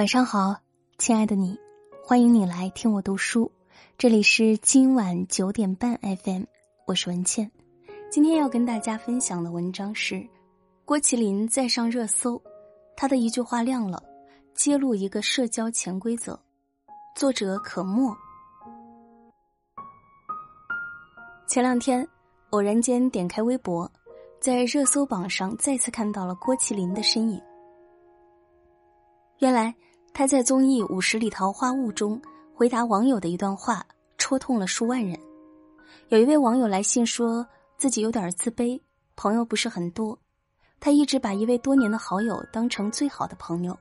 晚上好，亲爱的你，欢迎你来听我读书。这里是今晚九点半 FM，我是文倩。今天要跟大家分享的文章是郭麒麟再上热搜，他的一句话亮了，揭露一个社交潜规则。作者可墨。前两天偶然间点开微博，在热搜榜上再次看到了郭麒麟的身影。原来他在综艺《五十里桃花坞》中回答网友的一段话，戳痛了数万人。有一位网友来信说自己有点自卑，朋友不是很多，他一直把一位多年的好友当成最好的朋友，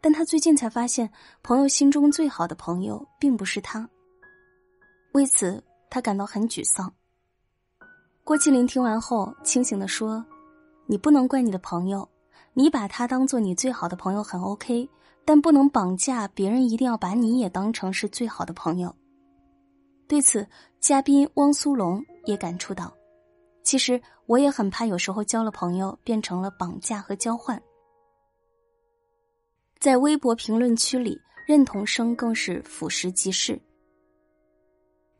但他最近才发现，朋友心中最好的朋友并不是他。为此，他感到很沮丧。郭麒麟听完后清醒的说：“你不能怪你的朋友。”你把他当做你最好的朋友很 OK，但不能绑架别人，一定要把你也当成是最好的朋友。对此，嘉宾汪苏泷也感触到：“其实我也很怕，有时候交了朋友变成了绑架和交换。”在微博评论区里，认同声更是俯拾即是。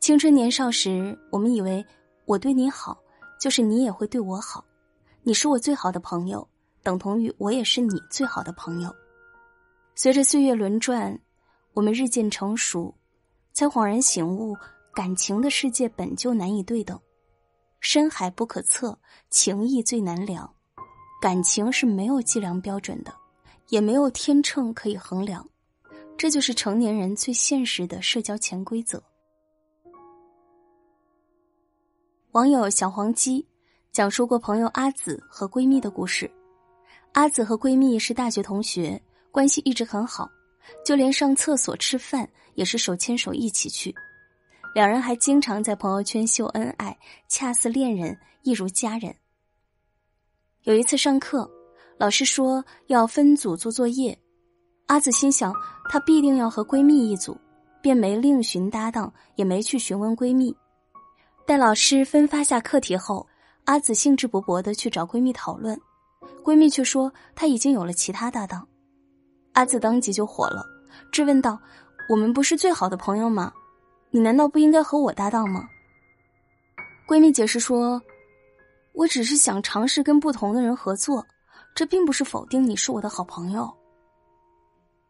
青春年少时，我们以为我对你好，就是你也会对我好，你是我最好的朋友。等同于我也是你最好的朋友。随着岁月轮转，我们日渐成熟，才恍然醒悟，感情的世界本就难以对等，深海不可测，情谊最难量。感情是没有计量标准的，也没有天秤可以衡量，这就是成年人最现实的社交潜规则。网友小黄鸡讲述过朋友阿紫和闺蜜的故事。阿紫和闺蜜是大学同学，关系一直很好，就连上厕所、吃饭也是手牵手一起去。两人还经常在朋友圈秀恩爱，恰似恋人，一如家人。有一次上课，老师说要分组做作业，阿紫心想她必定要和闺蜜一组，便没另寻搭档，也没去询问闺蜜。待老师分发下课题后，阿紫兴致勃勃的去找闺蜜讨论。闺蜜却说她已经有了其他搭档，阿紫当即就火了，质问道：“我们不是最好的朋友吗？你难道不应该和我搭档吗？”闺蜜解释说：“我只是想尝试跟不同的人合作，这并不是否定你是我的好朋友。”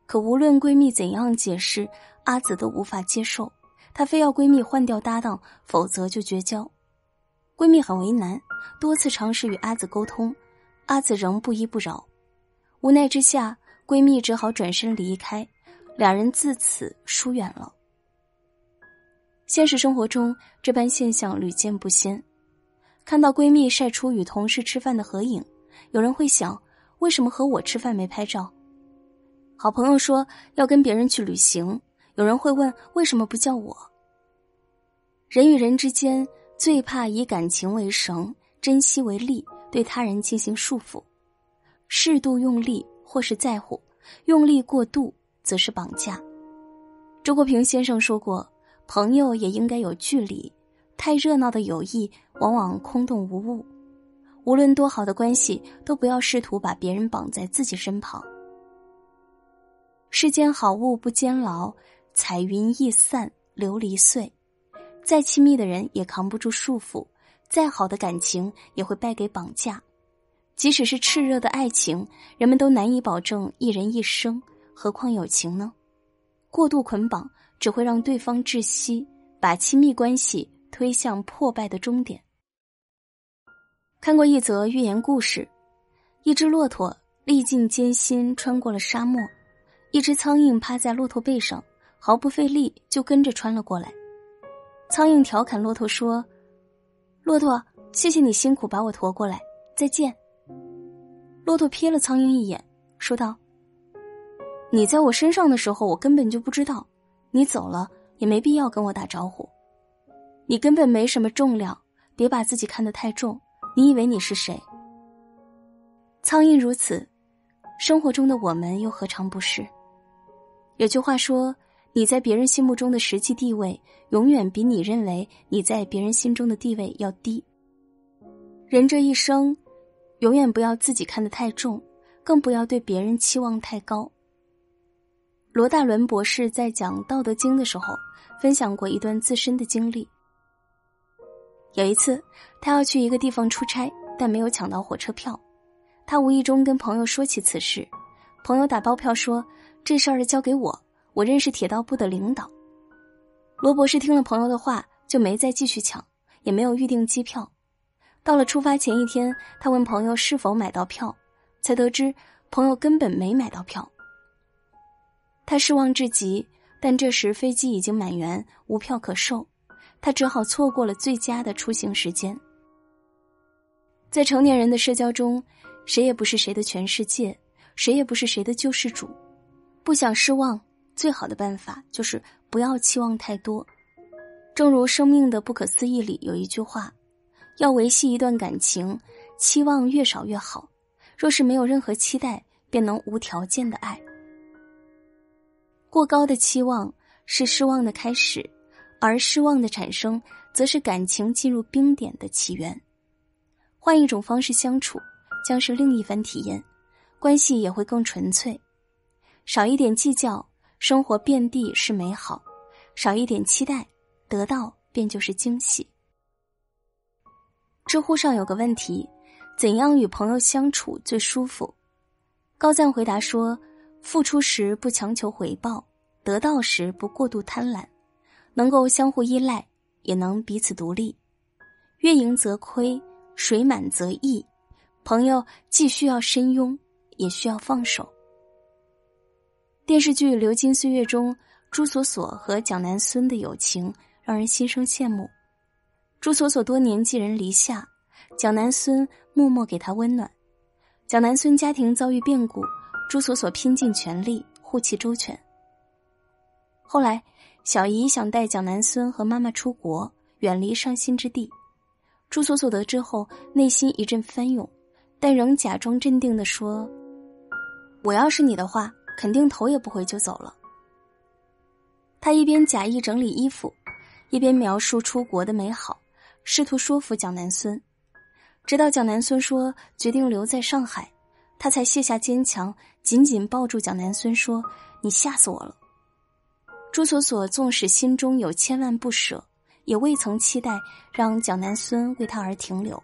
可无论闺蜜怎样解释，阿紫都无法接受，她非要闺蜜换掉搭档，否则就绝交。闺蜜很为难，多次尝试与阿紫沟通。阿紫仍不依不饶，无奈之下，闺蜜只好转身离开，两人自此疏远了。现实生活中，这般现象屡见不鲜。看到闺蜜晒出与同事吃饭的合影，有人会想：为什么和我吃饭没拍照？好朋友说要跟别人去旅行，有人会问为什么不叫我？人与人之间最怕以感情为绳，珍惜为利。对他人进行束缚，适度用力或是在乎，用力过度则是绑架。周国平先生说过：“朋友也应该有距离，太热闹的友谊往往空洞无物。无论多好的关系，都不要试图把别人绑在自己身旁。世间好物不坚牢，彩云易散琉璃碎。再亲密的人也扛不住束缚。”再好的感情也会败给绑架，即使是炽热的爱情，人们都难以保证一人一生，何况友情呢？过度捆绑只会让对方窒息，把亲密关系推向破败的终点。看过一则寓言故事：一只骆驼历尽艰辛穿过了沙漠，一只苍蝇趴在骆驼背上，毫不费力就跟着穿了过来。苍蝇调侃骆驼说。骆驼，谢谢你辛苦把我驮过来，再见。骆驼瞥了苍蝇一眼，说道：“你在我身上的时候，我根本就不知道；你走了，也没必要跟我打招呼。你根本没什么重量，别把自己看得太重。你以为你是谁？苍蝇如此，生活中的我们又何尝不是？有句话说。”你在别人心目中的实际地位，永远比你认为你在别人心中的地位要低。人这一生，永远不要自己看得太重，更不要对别人期望太高。罗大伦博士在讲《道德经》的时候，分享过一段自身的经历。有一次，他要去一个地方出差，但没有抢到火车票。他无意中跟朋友说起此事，朋友打包票说：“这事儿交给我，我认识铁道部的领导。”罗博士听了朋友的话，就没再继续抢，也没有预订机票。到了出发前一天，他问朋友是否买到票，才得知朋友根本没买到票。他失望至极，但这时飞机已经满员，无票可售。他只好错过了最佳的出行时间。在成年人的社交中，谁也不是谁的全世界，谁也不是谁的救世主。不想失望，最好的办法就是不要期望太多。正如《生命的不可思议》里有一句话：“要维系一段感情，期望越少越好。若是没有任何期待，便能无条件的爱。过高的期望是失望的开始。”而失望的产生，则是感情进入冰点的起源。换一种方式相处，将是另一番体验，关系也会更纯粹。少一点计较，生活遍地是美好；少一点期待，得到便就是惊喜。知乎上有个问题：怎样与朋友相处最舒服？高赞回答说：付出时不强求回报，得到时不过度贪婪。能够相互依赖，也能彼此独立。月盈则亏，水满则溢。朋友既需要深拥，也需要放手。电视剧《流金岁月》中，朱锁锁和蒋南孙的友情让人心生羡慕。朱锁锁多年寄人篱下，蒋南孙默默给她温暖。蒋南孙家庭遭遇变故，朱锁锁拼尽全力护其周全。后来。小姨想带蒋南孙和妈妈出国，远离伤心之地。朱锁锁得知后，内心一阵翻涌，但仍假装镇定的说：“我要是你的话，肯定头也不回就走了。”他一边假意整理衣服，一边描述出国的美好，试图说服蒋南孙。直到蒋南孙说决定留在上海，他才卸下坚强，紧紧抱住蒋南孙说：“你吓死我了。”朱锁锁纵使心中有千万不舍，也未曾期待让蒋南孙为他而停留。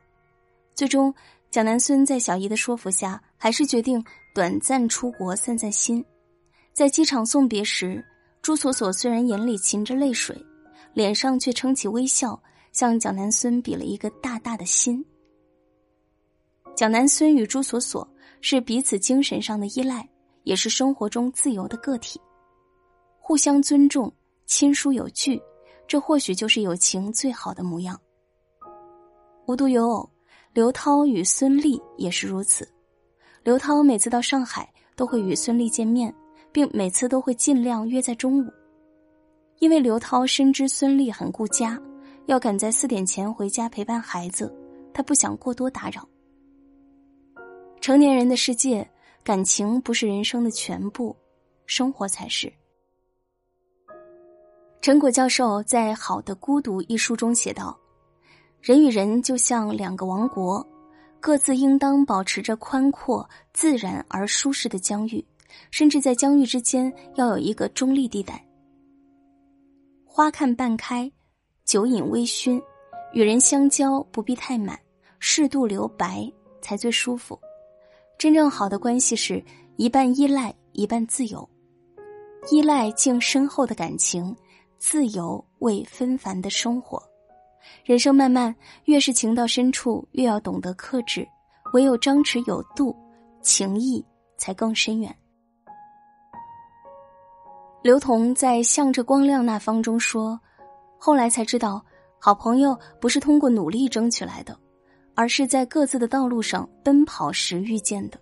最终，蒋南孙在小姨的说服下，还是决定短暂出国散散心。在机场送别时，朱锁锁虽然眼里噙着泪水，脸上却撑起微笑，向蒋南孙比了一个大大的心。蒋南孙与朱锁锁是彼此精神上的依赖，也是生活中自由的个体。互相尊重，亲疏有据，这或许就是友情最好的模样。无独有偶，刘涛与孙俪也是如此。刘涛每次到上海都会与孙俪见面，并每次都会尽量约在中午，因为刘涛深知孙俪很顾家，要赶在四点前回家陪伴孩子，他不想过多打扰。成年人的世界，感情不是人生的全部，生活才是。陈果教授在《好的孤独》一书中写道：“人与人就像两个王国，各自应当保持着宽阔、自然而舒适的疆域，甚至在疆域之间要有一个中立地带。花看半开，酒饮微醺，与人相交不必太满，适度留白才最舒服。真正好的关系是一半依赖，一半自由，依赖敬深厚的感情。”自由为纷繁的生活，人生漫漫，越是情到深处，越要懂得克制。唯有张弛有度，情谊才更深远。刘同在《向着光亮那方》中说：“后来才知道，好朋友不是通过努力争取来的，而是在各自的道路上奔跑时遇见的。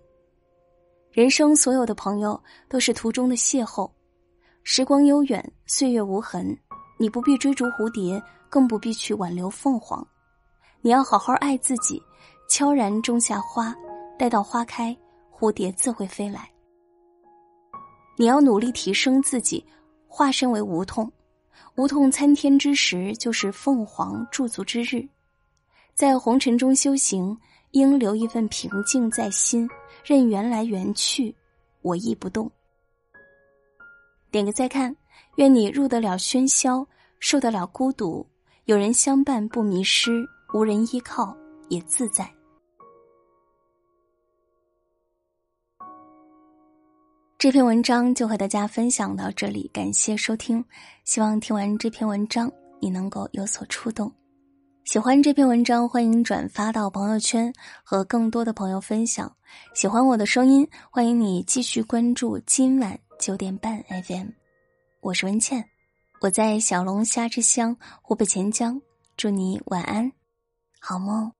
人生所有的朋友，都是途中的邂逅。”时光悠远，岁月无痕，你不必追逐蝴蝶，更不必去挽留凤凰。你要好好爱自己，悄然种下花，待到花开，蝴蝶自会飞来。你要努力提升自己，化身为梧桐，无痛参天之时，就是凤凰驻足之日。在红尘中修行，应留一份平静在心，任缘来缘去，我亦不动。点个再看，愿你入得了喧嚣，受得了孤独，有人相伴不迷失，无人依靠也自在。这篇文章就和大家分享到这里，感谢收听。希望听完这篇文章，你能够有所触动。喜欢这篇文章，欢迎转发到朋友圈，和更多的朋友分享。喜欢我的声音，欢迎你继续关注今晚九点半 FM。我是文倩，我在小龙虾之乡湖北潜江，祝你晚安，好梦。